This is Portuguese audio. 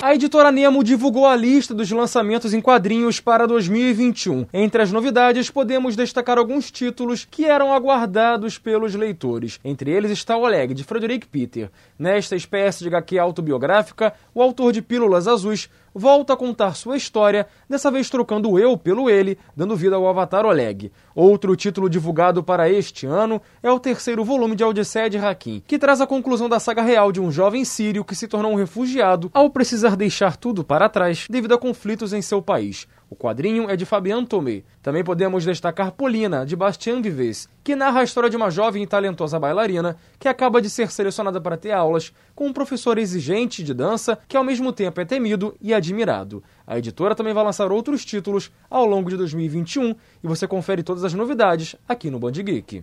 A editora Nemo divulgou a lista dos lançamentos em quadrinhos para 2021. Entre as novidades, podemos destacar alguns títulos que eram aguardados pelos leitores. Entre eles está Oleg, de Frederick Peter. Nesta espécie de HQ autobiográfica, o autor de Pílulas Azuis volta a contar sua história, dessa vez trocando o eu pelo ele, dando vida ao Avatar Oleg. Outro título divulgado para este ano é o terceiro volume de Odisseia de Hakim, que traz a conclusão da saga real de um jovem sírio que se tornou um refugiado ao precisar deixar tudo para trás devido a conflitos em seu país. O quadrinho é de Fabian Tomé. Também podemos destacar Polina, de Bastien Vives, que narra a história de uma jovem e talentosa bailarina que acaba de ser selecionada para ter aulas com um professor exigente de dança que ao mesmo tempo é temido e admirado. A editora também vai lançar outros títulos ao longo de 2021 e você confere todas as novidades aqui no Band Geek.